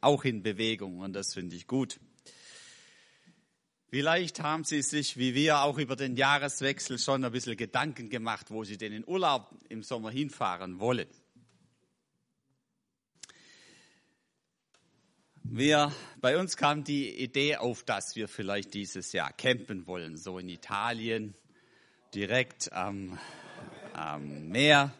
auch in Bewegung und das finde ich gut. Vielleicht haben Sie sich, wie wir, auch über den Jahreswechsel schon ein bisschen Gedanken gemacht, wo Sie denn in Urlaub im Sommer hinfahren wollen. Wir, bei uns kam die Idee auf, dass wir vielleicht dieses Jahr campen wollen, so in Italien, direkt am, am Meer.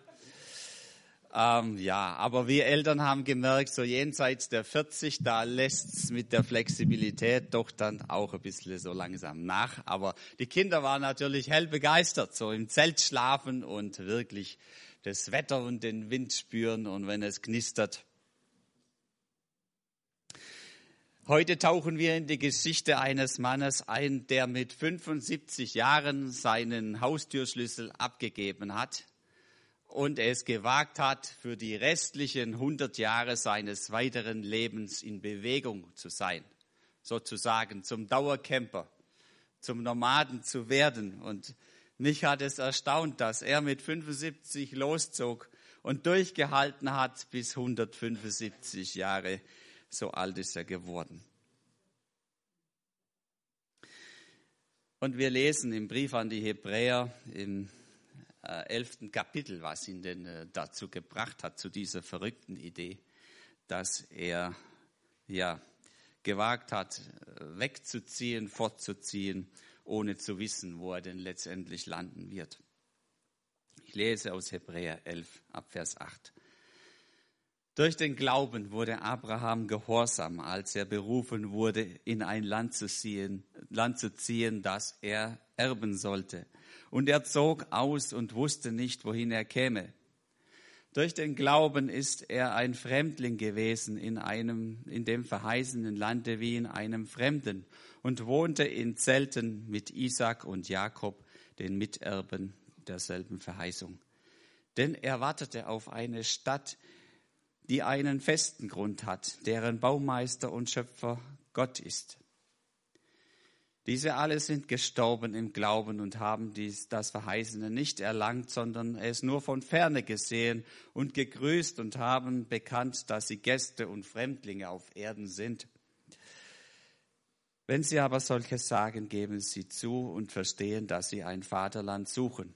Ähm, ja, aber wir Eltern haben gemerkt, so jenseits der 40, da lässt es mit der Flexibilität doch dann auch ein bisschen so langsam nach. Aber die Kinder waren natürlich hell begeistert, so im Zelt schlafen und wirklich das Wetter und den Wind spüren und wenn es knistert. Heute tauchen wir in die Geschichte eines Mannes ein, der mit 75 Jahren seinen Haustürschlüssel abgegeben hat und es gewagt hat, für die restlichen 100 Jahre seines weiteren Lebens in Bewegung zu sein, sozusagen zum Dauercamper, zum Nomaden zu werden. Und mich hat es erstaunt, dass er mit 75 loszog und durchgehalten hat bis 175 Jahre. So alt ist er geworden. Und wir lesen im Brief an die Hebräer im elften Kapitel, was ihn denn äh, dazu gebracht hat, zu dieser verrückten Idee, dass er ja gewagt hat, äh, wegzuziehen, fortzuziehen, ohne zu wissen, wo er denn letztendlich landen wird. Ich lese aus Hebräer 11 ab Vers 8. Durch den Glauben wurde Abraham gehorsam, als er berufen wurde, in ein Land zu ziehen, Land zu ziehen, das er erben sollte und er zog aus und wusste nicht, wohin er käme. Durch den Glauben ist er ein Fremdling gewesen in einem, in dem verheißenen Lande wie in einem Fremden und wohnte in Zelten mit Isaac und Jakob, den Miterben derselben Verheißung. Denn er wartete auf eine Stadt, die einen festen Grund hat, deren Baumeister und Schöpfer Gott ist. Diese alle sind gestorben im Glauben und haben dies, das Verheißene nicht erlangt, sondern es nur von ferne gesehen und gegrüßt und haben bekannt, dass sie Gäste und Fremdlinge auf Erden sind. Wenn sie aber solches sagen, geben sie zu und verstehen, dass sie ein Vaterland suchen.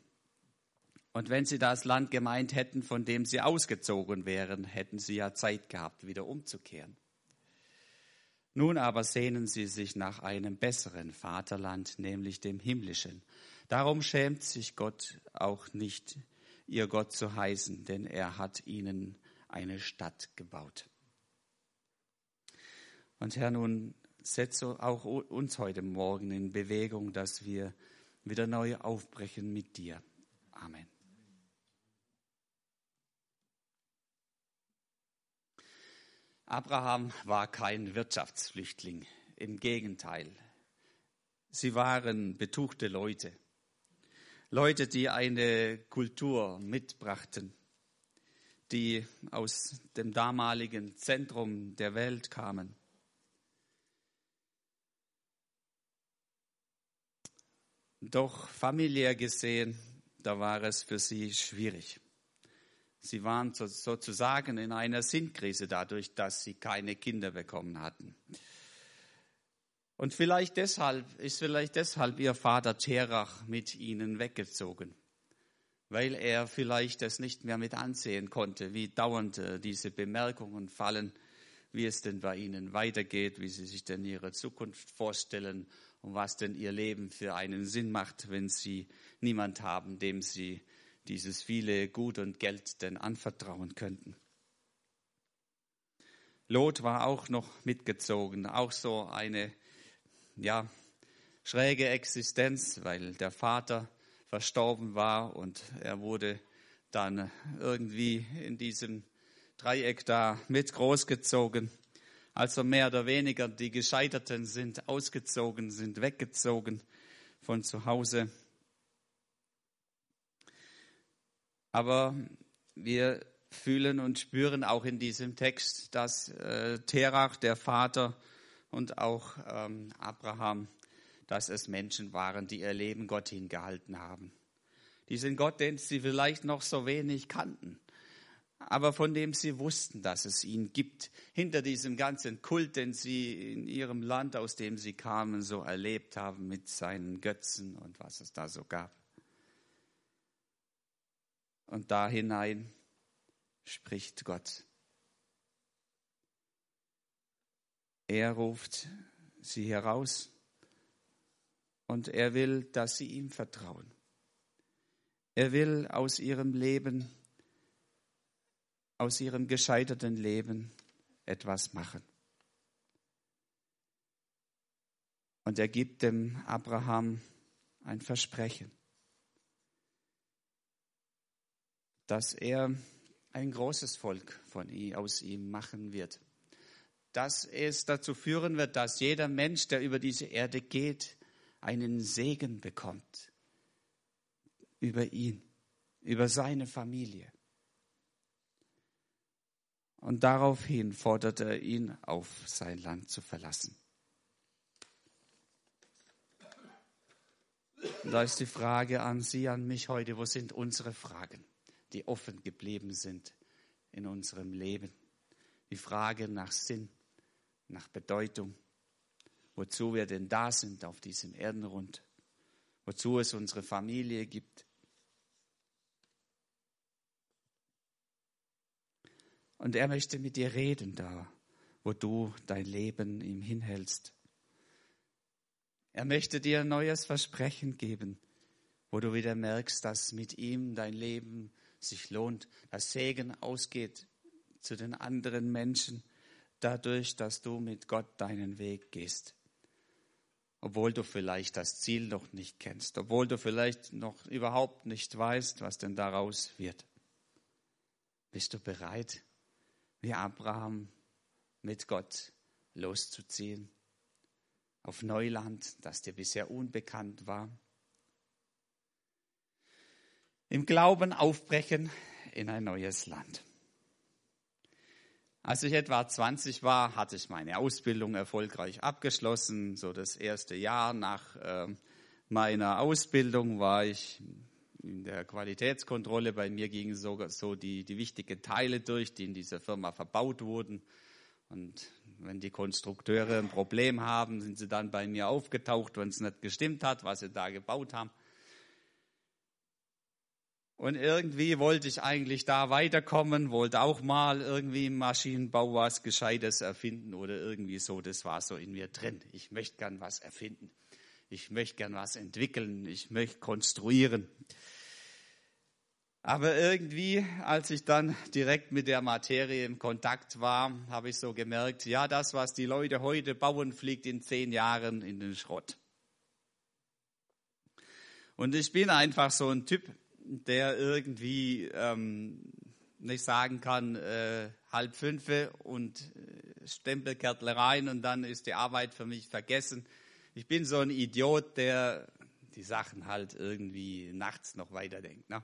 Und wenn sie das Land gemeint hätten, von dem sie ausgezogen wären, hätten sie ja Zeit gehabt, wieder umzukehren. Nun aber sehnen sie sich nach einem besseren Vaterland, nämlich dem himmlischen. Darum schämt sich Gott auch nicht, ihr Gott zu heißen, denn er hat ihnen eine Stadt gebaut. Und Herr, nun setze auch uns heute Morgen in Bewegung, dass wir wieder neu aufbrechen mit dir. Amen. Abraham war kein Wirtschaftsflüchtling, im Gegenteil. Sie waren betuchte Leute, Leute, die eine Kultur mitbrachten, die aus dem damaligen Zentrum der Welt kamen. Doch familiär gesehen, da war es für sie schwierig. Sie waren sozusagen in einer Sinnkrise dadurch, dass sie keine Kinder bekommen hatten. Und vielleicht deshalb ist vielleicht deshalb ihr Vater Terach mit ihnen weggezogen, weil er vielleicht es nicht mehr mit ansehen konnte, wie dauernd äh, diese Bemerkungen fallen, wie es denn bei ihnen weitergeht, wie sie sich denn ihre Zukunft vorstellen und was denn ihr Leben für einen Sinn macht, wenn sie niemand haben, dem sie dieses viele Gut und Geld denn anvertrauen könnten. Lot war auch noch mitgezogen, auch so eine ja, schräge Existenz, weil der Vater verstorben war und er wurde dann irgendwie in diesem Dreieck da mit großgezogen. Also mehr oder weniger die Gescheiterten sind ausgezogen, sind weggezogen von zu Hause. Aber wir fühlen und spüren auch in diesem Text, dass äh, Terach, der Vater und auch ähm, Abraham, dass es Menschen waren, die ihr Leben Gott hingehalten haben. Diesen Gott, den sie vielleicht noch so wenig kannten. aber von dem sie wussten, dass es ihn gibt. Hinter diesem ganzen Kult, den sie in ihrem Land, aus dem sie kamen, so erlebt haben mit seinen Götzen und was es da so gab. Und da hinein spricht Gott. Er ruft sie heraus und er will, dass sie ihm vertrauen. Er will aus ihrem Leben aus ihrem gescheiterten Leben etwas machen. Und er gibt dem Abraham ein Versprechen, dass er ein großes Volk von ihm, aus ihm machen wird. Dass es dazu führen wird, dass jeder Mensch, der über diese Erde geht, einen Segen bekommt über ihn, über seine Familie. Und daraufhin forderte er ihn auf, sein Land zu verlassen. Da ist die Frage an Sie, an mich heute, wo sind unsere Fragen, die offen geblieben sind in unserem Leben? Die Frage nach Sinn, nach Bedeutung, wozu wir denn da sind auf diesem Erdenrund, wozu es unsere Familie gibt, Und er möchte mit dir reden da, wo du dein Leben ihm hinhältst. Er möchte dir ein neues Versprechen geben, wo du wieder merkst, dass mit ihm dein Leben sich lohnt, dass Segen ausgeht zu den anderen Menschen, dadurch, dass du mit Gott deinen Weg gehst. Obwohl du vielleicht das Ziel noch nicht kennst, obwohl du vielleicht noch überhaupt nicht weißt, was denn daraus wird. Bist du bereit, wie Abraham mit Gott loszuziehen auf Neuland, das dir bisher unbekannt war. Im Glauben aufbrechen in ein neues Land. Als ich etwa 20 war, hatte ich meine Ausbildung erfolgreich abgeschlossen. So das erste Jahr nach äh, meiner Ausbildung war ich in der Qualitätskontrolle. Bei mir gingen sogar so die, die wichtigen Teile durch, die in dieser Firma verbaut wurden. Und wenn die Konstrukteure ein Problem haben, sind sie dann bei mir aufgetaucht, wenn es nicht gestimmt hat, was sie da gebaut haben. Und irgendwie wollte ich eigentlich da weiterkommen, wollte auch mal irgendwie im Maschinenbau was Gescheites erfinden oder irgendwie so. Das war so in mir drin. Ich möchte gern was erfinden. Ich möchte gern was entwickeln. Ich möchte konstruieren. Aber irgendwie, als ich dann direkt mit der Materie im Kontakt war, habe ich so gemerkt, ja, das, was die Leute heute bauen, fliegt in zehn Jahren in den Schrott. Und ich bin einfach so ein Typ, der irgendwie ähm, nicht sagen kann, äh, halb fünf und äh, Stempelkärtle rein und dann ist die Arbeit für mich vergessen. Ich bin so ein Idiot, der die Sachen halt irgendwie nachts noch weiterdenkt. Ne?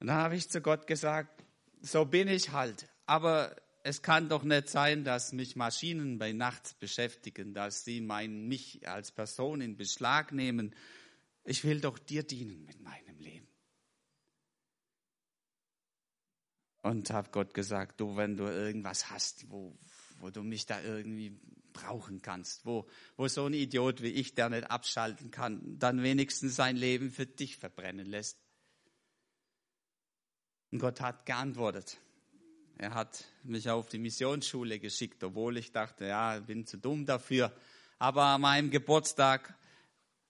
Und dann habe ich zu Gott gesagt, so bin ich halt. Aber es kann doch nicht sein, dass mich Maschinen bei Nacht beschäftigen, dass sie mein, mich als Person in Beschlag nehmen. Ich will doch dir dienen mit meinem Leben. Und habe Gott gesagt, du, wenn du irgendwas hast, wo, wo du mich da irgendwie brauchen kannst, wo, wo so ein Idiot wie ich, der nicht abschalten kann, dann wenigstens sein Leben für dich verbrennen lässt, und Gott hat geantwortet. Er hat mich auf die Missionsschule geschickt, obwohl ich dachte, ja, bin zu dumm dafür. Aber an meinem Geburtstag,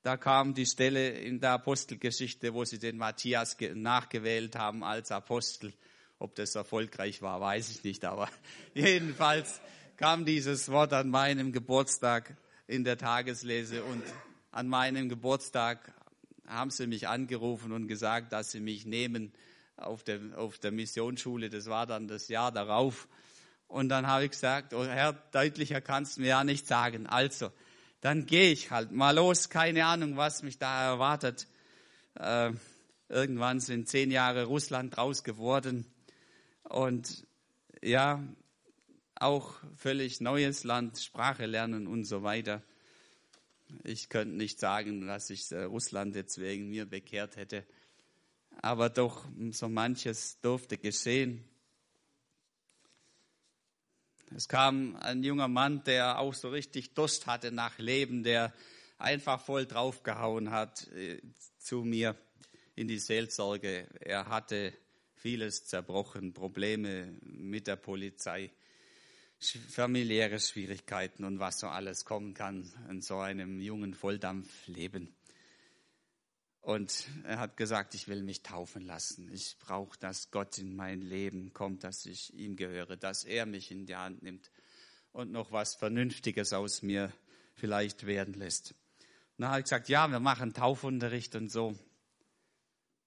da kam die Stelle in der Apostelgeschichte, wo sie den Matthias nachgewählt haben als Apostel. Ob das erfolgreich war, weiß ich nicht, aber jedenfalls kam dieses Wort an meinem Geburtstag in der Tageslese und an meinem Geburtstag haben sie mich angerufen und gesagt, dass sie mich nehmen auf der, auf der Missionsschule. Das war dann das Jahr darauf. Und dann habe ich gesagt, oh Herr, deutlicher kannst du mir ja nicht sagen. Also, dann gehe ich halt mal los. Keine Ahnung, was mich da erwartet. Äh, irgendwann sind zehn Jahre Russland draus geworden. Und ja, auch völlig neues Land, Sprache lernen und so weiter. Ich könnte nicht sagen, dass sich äh, Russland jetzt wegen mir bekehrt hätte. aber doch so manches durfte geschehen. Es kam ein junger Mann, der auch so richtig Durst hatte nach Leben, der einfach voll draufgehauen hat äh, zu mir in die Seelsorge. Er hatte vieles zerbrochen, Probleme mit der Polizei, familiäre Schwierigkeiten und was so alles kommen kann in so einem jungen Volldampfleben. Und er hat gesagt, ich will mich taufen lassen. Ich brauche, dass Gott in mein Leben kommt, dass ich ihm gehöre, dass er mich in die Hand nimmt und noch was Vernünftiges aus mir vielleicht werden lässt. Dann habe ich gesagt, ja, wir machen Taufunterricht und so.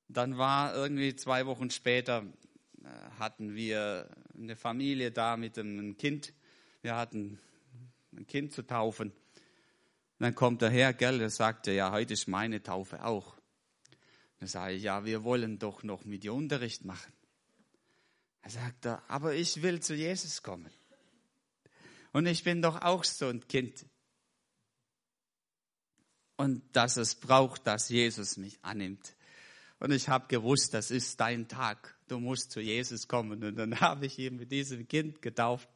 Dann war irgendwie zwei Wochen später, äh, hatten wir eine Familie da mit einem Kind. Wir hatten ein Kind zu taufen. Dann kommt der Herr, gell, der sagte, ja, heute ist meine Taufe auch. Dann sage ich, ja, wir wollen doch noch mit dir Unterricht machen. Er sagt, aber ich will zu Jesus kommen. Und ich bin doch auch so ein Kind. Und dass es braucht, dass Jesus mich annimmt. Und ich habe gewusst, das ist dein Tag. Du musst zu Jesus kommen. Und dann habe ich ihn mit diesem Kind getauft.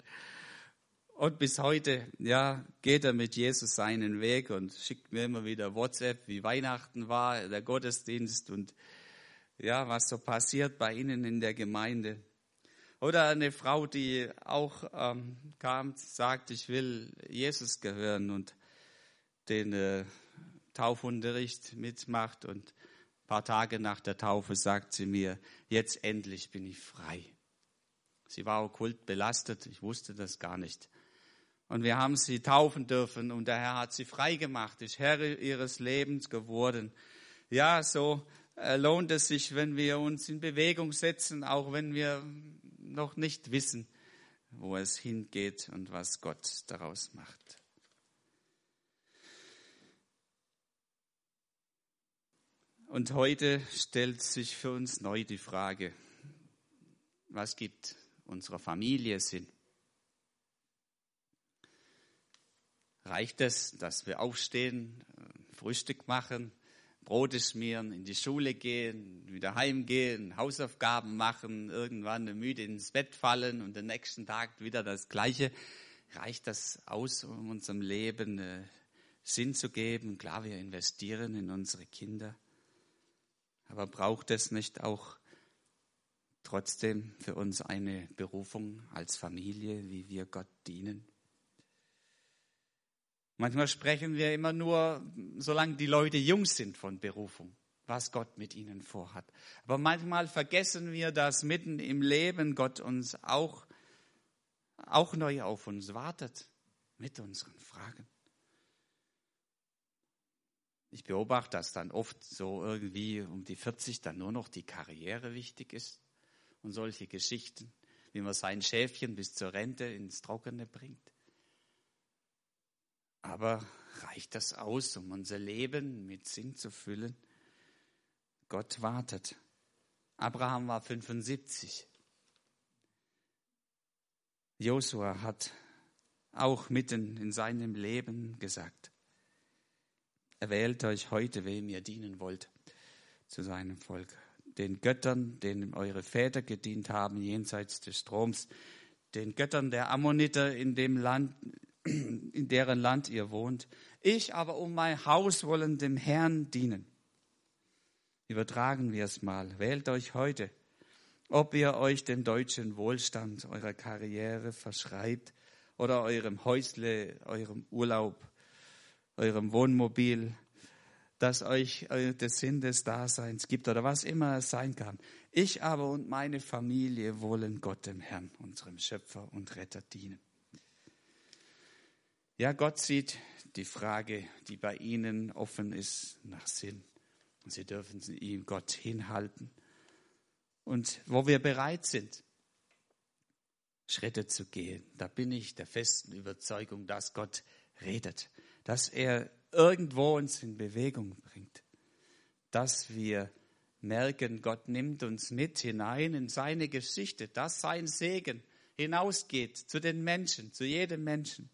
Und bis heute, ja, geht er mit Jesus seinen Weg und schickt mir immer wieder WhatsApp, wie Weihnachten war, der Gottesdienst und ja, was so passiert bei Ihnen in der Gemeinde. Oder eine Frau, die auch ähm, kam, sagt, ich will Jesus gehören und den äh, Taufunterricht mitmacht und ein paar Tage nach der Taufe sagt sie mir, jetzt endlich bin ich frei. Sie war okkult belastet, ich wusste das gar nicht. Und wir haben sie taufen dürfen und der Herr hat sie frei gemacht, ist Herr ihres Lebens geworden. Ja, so äh, lohnt es sich, wenn wir uns in Bewegung setzen, auch wenn wir noch nicht wissen, wo es hingeht und was Gott daraus macht. Und heute stellt sich für uns neu die Frage, was gibt unserer Familie Sinn? Reicht es, dass wir aufstehen, Frühstück machen, Brote schmieren, in die Schule gehen, wieder heimgehen, Hausaufgaben machen, irgendwann müde ins Bett fallen und den nächsten Tag wieder das Gleiche? Reicht das aus, um unserem Leben äh, Sinn zu geben? Klar, wir investieren in unsere Kinder. Aber braucht es nicht auch trotzdem für uns eine Berufung als Familie, wie wir Gott dienen? Manchmal sprechen wir immer nur, solange die Leute jung sind von Berufung, was Gott mit ihnen vorhat. Aber manchmal vergessen wir, dass mitten im Leben Gott uns auch, auch neu auf uns wartet mit unseren Fragen. Ich beobachte, dass dann oft so irgendwie um die 40 dann nur noch die Karriere wichtig ist und solche Geschichten, wie man sein Schäfchen bis zur Rente ins Trockene bringt. Aber reicht das aus, um unser Leben mit Sinn zu füllen? Gott wartet. Abraham war 75. Josua hat auch mitten in seinem Leben gesagt, Erwählt euch heute, wem ihr dienen wollt, zu seinem Volk. Den Göttern, denen eure Väter gedient haben, jenseits des Stroms, den Göttern der Ammoniter in dem Land, in deren Land ihr wohnt. Ich aber um mein Haus wollen dem Herrn dienen. Übertragen wir es mal. Wählt euch heute, ob ihr euch dem deutschen Wohlstand eurer Karriere verschreibt oder eurem Häusle, eurem Urlaub, eurem Wohnmobil, das euch äh, der Sinn des Daseins gibt oder was immer es sein kann. Ich aber und meine Familie wollen Gott, dem Herrn, unserem Schöpfer und Retter dienen. Ja, Gott sieht die Frage, die bei Ihnen offen ist, nach Sinn. Und Sie dürfen ihm Gott hinhalten. Und wo wir bereit sind, Schritte zu gehen, da bin ich der festen Überzeugung, dass Gott redet dass er irgendwo uns in Bewegung bringt, dass wir merken, Gott nimmt uns mit hinein in seine Geschichte, dass sein Segen hinausgeht zu den Menschen, zu jedem Menschen.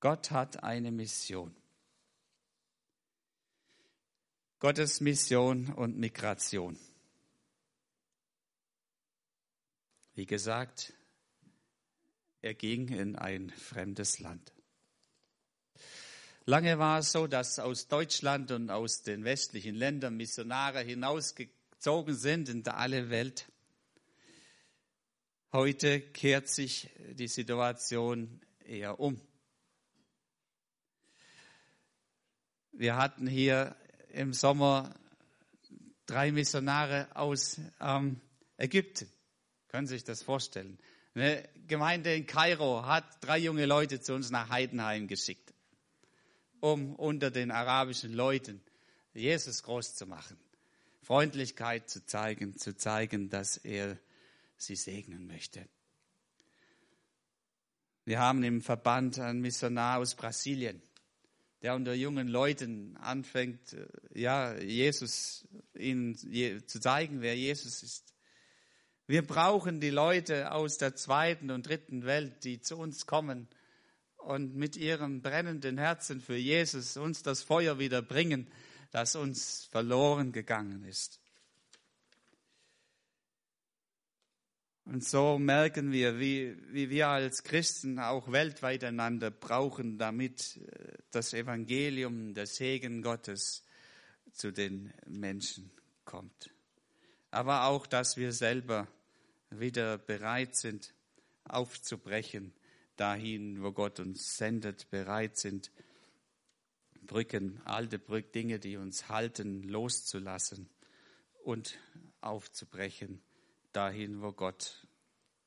Gott hat eine Mission. Gottes Mission und Migration. Wie gesagt, er ging in ein fremdes Land. Lange war es so, dass aus Deutschland und aus den westlichen Ländern Missionare hinausgezogen sind in alle Welt. Heute kehrt sich die Situation eher um. Wir hatten hier im Sommer drei Missionare aus ähm, Ägypten. Können Sie sich das vorstellen? Eine Gemeinde in Kairo hat drei junge Leute zu uns nach Heidenheim geschickt, um unter den arabischen Leuten Jesus groß zu machen, Freundlichkeit zu zeigen, zu zeigen, dass er sie segnen möchte. Wir haben im Verband einen Missionar aus Brasilien, der unter jungen Leuten anfängt, ja, Jesus ihnen zu zeigen, wer Jesus ist. Wir brauchen die Leute aus der zweiten und dritten Welt, die zu uns kommen und mit ihrem brennenden Herzen für Jesus uns das Feuer wieder bringen, das uns verloren gegangen ist. Und so merken wir, wie, wie wir als Christen auch weltweit einander brauchen, damit äh, das Evangelium, der Segen Gottes zu den Menschen kommt. Aber auch, dass wir selber wieder bereit sind, aufzubrechen, dahin, wo Gott uns sendet, bereit sind, Brücken, alte Brücken, Dinge, die uns halten, loszulassen und aufzubrechen, dahin, wo Gott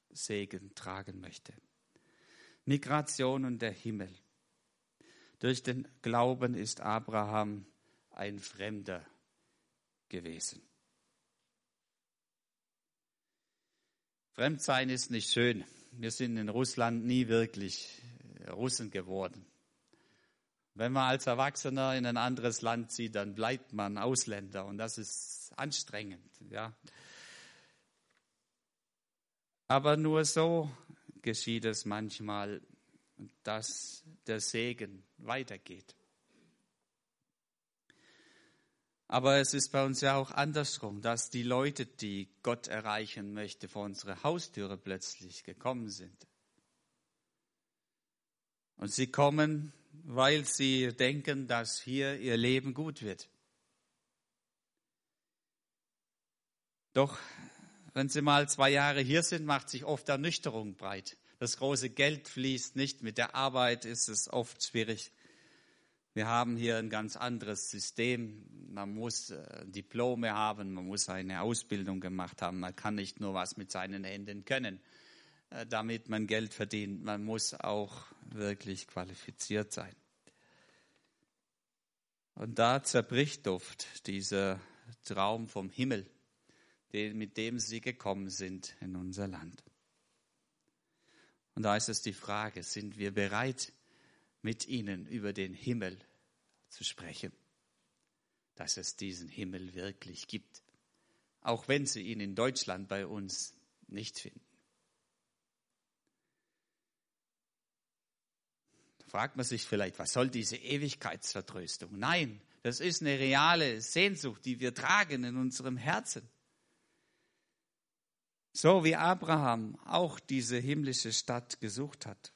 Segen tragen möchte. Migration und der Himmel. Durch den Glauben ist Abraham ein Fremder gewesen. Fremdsein ist nicht schön. Wir sind in Russland nie wirklich Russen geworden. Wenn man als Erwachsener in ein anderes Land zieht, dann bleibt man Ausländer und das ist anstrengend. Ja. Aber nur so geschieht es manchmal, dass der Segen weitergeht. Aber es ist bei uns ja auch andersrum, dass die Leute, die Gott erreichen möchte, vor unsere Haustüre plötzlich gekommen sind. Und sie kommen, weil sie denken, dass hier ihr Leben gut wird. Doch wenn sie mal zwei Jahre hier sind, macht sich oft Ernüchterung breit. Das große Geld fließt nicht, mit der Arbeit ist es oft schwierig. Wir haben hier ein ganz anderes System. Man muss äh, Diplome haben, man muss eine Ausbildung gemacht haben. Man kann nicht nur was mit seinen Händen können, äh, damit man Geld verdient. Man muss auch wirklich qualifiziert sein. Und da zerbricht oft dieser Traum vom Himmel, mit dem sie gekommen sind in unser Land. Und da ist es die Frage, sind wir bereit, mit ihnen über den Himmel zu sprechen, dass es diesen Himmel wirklich gibt, auch wenn sie ihn in Deutschland bei uns nicht finden. Da fragt man sich vielleicht, was soll diese Ewigkeitsvertröstung? Nein, das ist eine reale Sehnsucht, die wir tragen in unserem Herzen. So wie Abraham auch diese himmlische Stadt gesucht hat.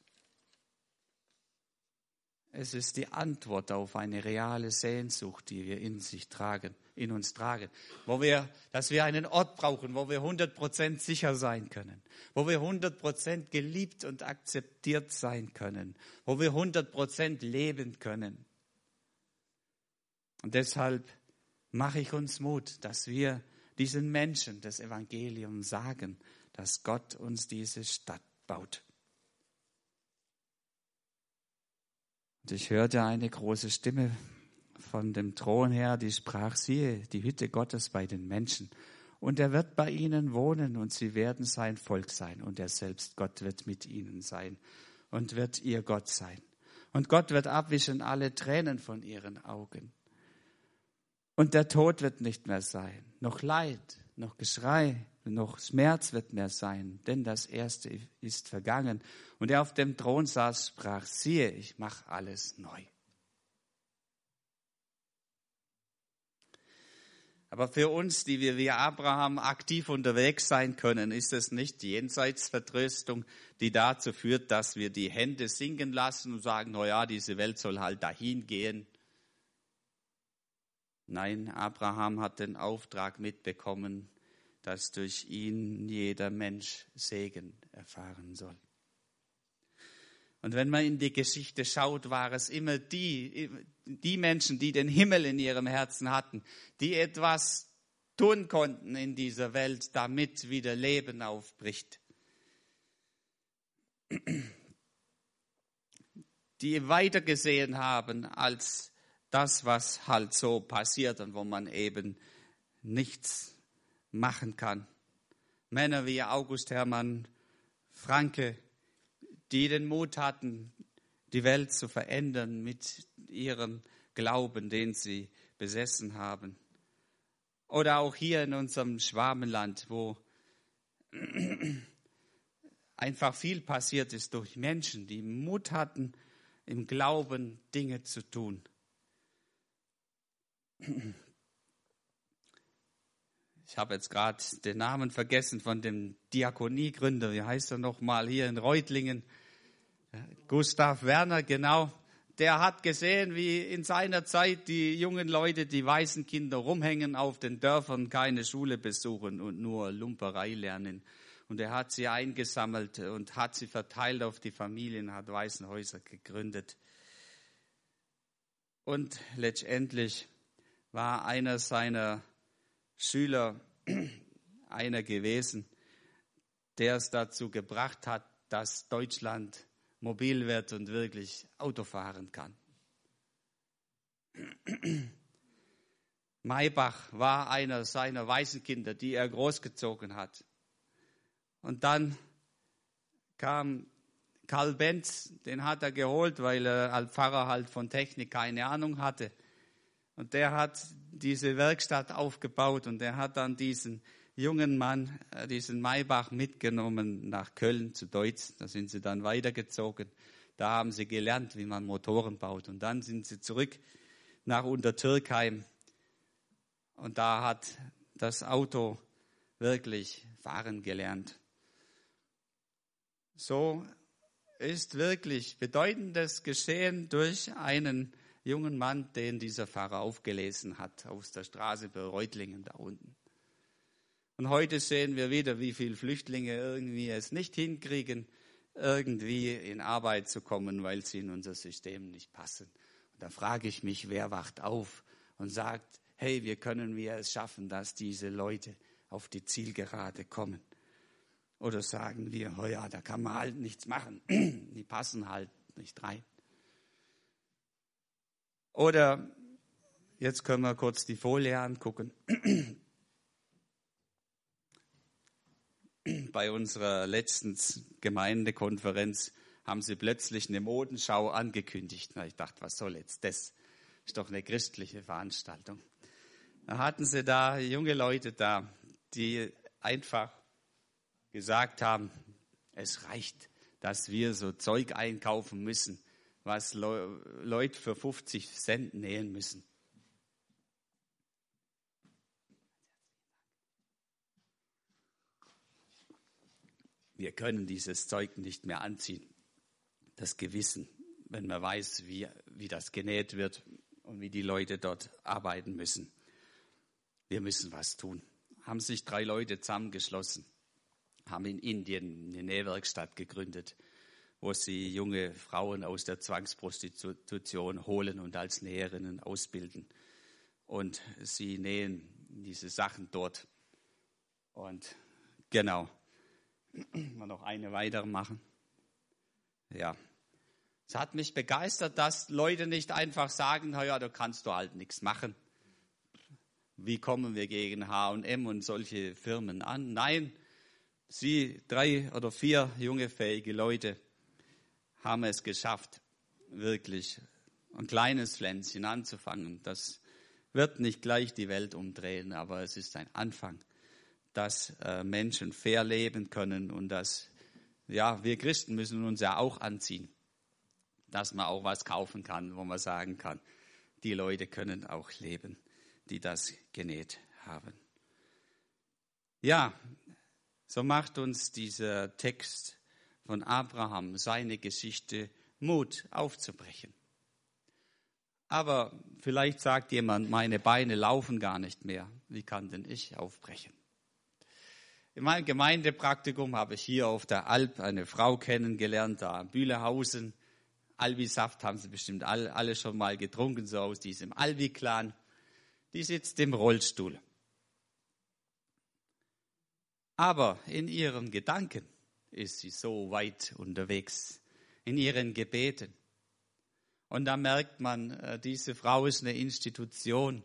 Es ist die Antwort auf eine reale Sehnsucht, die wir in sich tragen, in uns tragen, wo wir, dass wir einen Ort brauchen, wo wir 100% sicher sein können, wo wir 100% geliebt und akzeptiert sein können, wo wir 100% leben können. Und deshalb mache ich uns Mut, dass wir diesen Menschen das Evangelium sagen, dass Gott uns diese Stadt baut. Und ich hörte eine große Stimme von dem Thron her, die sprach, siehe, die Hütte Gottes bei den Menschen. Und er wird bei ihnen wohnen und sie werden sein Volk sein. Und er selbst, Gott, wird mit ihnen sein und wird ihr Gott sein. Und Gott wird abwischen alle Tränen von ihren Augen. Und der Tod wird nicht mehr sein, noch Leid, noch Geschrei, noch Schmerz wird mehr sein, denn das Erste ist vergangen. Und er auf dem Thron saß, sprach, siehe, ich mache alles neu. Aber für uns, die wir wie Abraham aktiv unterwegs sein können, ist es nicht die Jenseitsvertröstung, die dazu führt, dass wir die Hände sinken lassen und sagen, na ja, diese Welt soll halt dahin gehen. Nein, Abraham hat den Auftrag mitbekommen, dass durch ihn jeder Mensch Segen erfahren soll. Und wenn man in die Geschichte schaut, war es immer die, die Menschen, die den Himmel in ihrem Herzen hatten, die etwas tun konnten in dieser Welt, damit wieder Leben aufbricht. Die weitergesehen haben als das, was halt so passiert und wo man eben nichts machen kann. Männer wie August Hermann Franke, die den Mut hatten, die Welt zu verändern mit ihrem Glauben, den sie besessen haben. Oder auch hier in unserem Schwarmenland, wo einfach viel passiert ist durch Menschen, die Mut hatten, im Glauben Dinge zu tun. Ich habe jetzt gerade den Namen vergessen von dem Diakoniegründer. Wie heißt er nochmal hier in Reutlingen? Gustav Werner, genau. Der hat gesehen, wie in seiner Zeit die jungen Leute, die weißen Kinder rumhängen auf den Dörfern, keine Schule besuchen und nur Lumperei lernen. Und er hat sie eingesammelt und hat sie verteilt auf die Familien, hat Waisenhäuser gegründet. Und letztendlich war einer seiner Schüler einer gewesen, der es dazu gebracht hat, dass Deutschland mobil wird und wirklich Auto fahren kann. Maybach war einer seiner Waisenkinder, die er großgezogen hat. Und dann kam Karl Benz, den hat er geholt, weil er als Pfarrer halt von Technik keine Ahnung hatte. Und der hat diese Werkstatt aufgebaut und er hat dann diesen jungen Mann, äh, diesen Maybach, mitgenommen nach Köln zu Deutsch. Da sind sie dann weitergezogen. Da haben sie gelernt, wie man Motoren baut. Und dann sind sie zurück nach Untertürkheim. Und da hat das Auto wirklich fahren gelernt. So ist wirklich bedeutendes Geschehen durch einen jungen Mann, den dieser Pfarrer aufgelesen hat, aus der Straße bei Reutlingen da unten. Und heute sehen wir wieder, wie viele Flüchtlinge irgendwie es nicht hinkriegen, irgendwie in Arbeit zu kommen, weil sie in unser System nicht passen. Und da frage ich mich, wer wacht auf und sagt, hey, wie können wir es schaffen, dass diese Leute auf die Zielgerade kommen? Oder sagen wir, oh ja, da kann man halt nichts machen, die passen halt nicht rein. Oder jetzt können wir kurz die Folie angucken. bei unserer letzten Gemeindekonferenz haben sie plötzlich eine Modenschau angekündigt. Na, ich dachte, was soll jetzt das? Ist doch eine christliche Veranstaltung. Da hatten sie da junge Leute da, die einfach gesagt haben, es reicht, dass wir so Zeug einkaufen müssen, was Leute für 50 Cent nähen müssen. wir können dieses Zeug nicht mehr anziehen. Das Gewissen, wenn man weiß, wie, wie das genäht wird und wie die Leute dort arbeiten müssen. Wir müssen was tun. Haben sich drei Leute zusammengeschlossen, haben in Indien eine Nähwerkstatt gegründet, wo sie junge Frauen aus der Zwangsprostitution holen und als Näherinnen ausbilden. Und sie nähen diese Sachen dort. Und genau, Mal noch eine weitere machen. Ja. Es hat mich begeistert, dass Leute nicht einfach sagen, ja, da kannst du halt nichts machen. Wie kommen wir gegen H&M und solche Firmen an? Nein, sie, drei oder vier junge, fähige Leute, haben es geschafft, wirklich ein kleines Pflänzchen anzufangen. Das wird nicht gleich die Welt umdrehen, aber es ist ein Anfang dass äh, Menschen fair leben können und dass, ja, wir Christen müssen uns ja auch anziehen, dass man auch was kaufen kann, wo man sagen kann, die Leute können auch leben, die das genäht haben. Ja, so macht uns dieser Text von Abraham, seine Geschichte, Mut aufzubrechen. Aber vielleicht sagt jemand, meine Beine laufen gar nicht mehr. Wie kann denn ich aufbrechen? In meinem Gemeindepraktikum habe ich hier auf der Alp eine Frau kennengelernt, da in Bühlehausen. Albi-Saft haben Sie bestimmt alle, alle schon mal getrunken, so aus diesem Albi-Clan. Die sitzt im Rollstuhl. Aber in ihren Gedanken ist sie so weit unterwegs, in ihren Gebeten. Und da merkt man, äh, diese Frau ist eine Institution.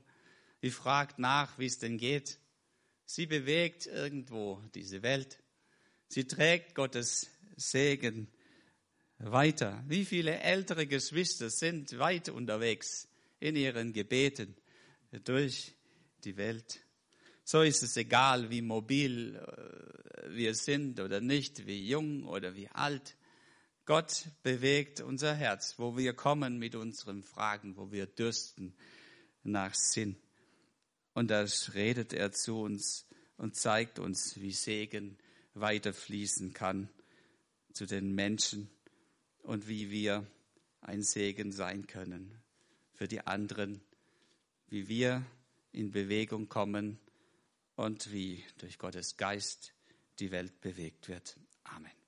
Die fragt nach, wie es denn geht. Sie bewegt irgendwo diese Welt. Sie trägt Gottes Segen weiter. Wie viele ältere Geschwister sind weit unterwegs in ihren Gebeten durch die Welt. So ist es egal, wie mobil äh, wir sind oder nicht, wie jung oder wie alt. Gott bewegt unser Herz, wo wir kommen mit unseren Fragen, wo wir dürsten nach Sinn. Und da redet er zu uns und zeigt uns, wie Segen weiterfließen kann zu den Menschen und wie wir ein Segen sein können für die anderen, wie wir in Bewegung kommen und wie durch Gottes Geist die Welt bewegt wird. Amen.